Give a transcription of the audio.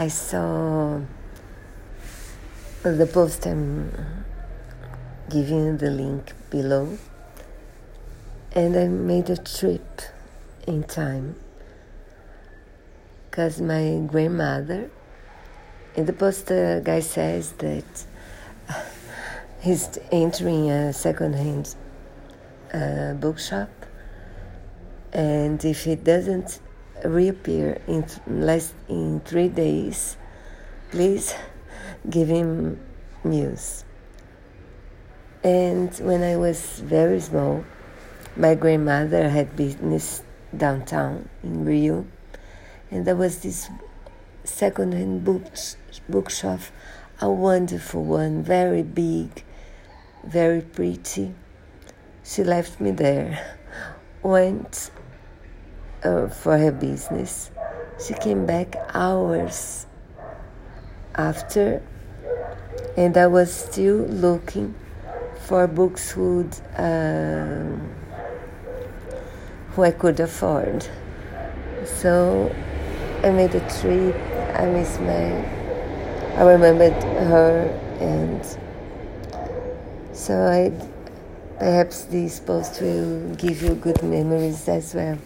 I saw the post I'm giving the link below, and I made a trip in time. Because my grandmother, in the post, the guy says that he's entering a second-hand uh, bookshop, and if he doesn't reappear in less in three days, please give him news. And when I was very small, my grandmother had business downtown in Rio, and there was this second-hand books, bookshop, a wonderful one, very big, very pretty. She left me there, went uh, for her business. She came back hours after, and I was still looking for books who, uh, who I could afford. So I made a trip. I miss my. I remembered her, and so I perhaps this post will give you good memories as well.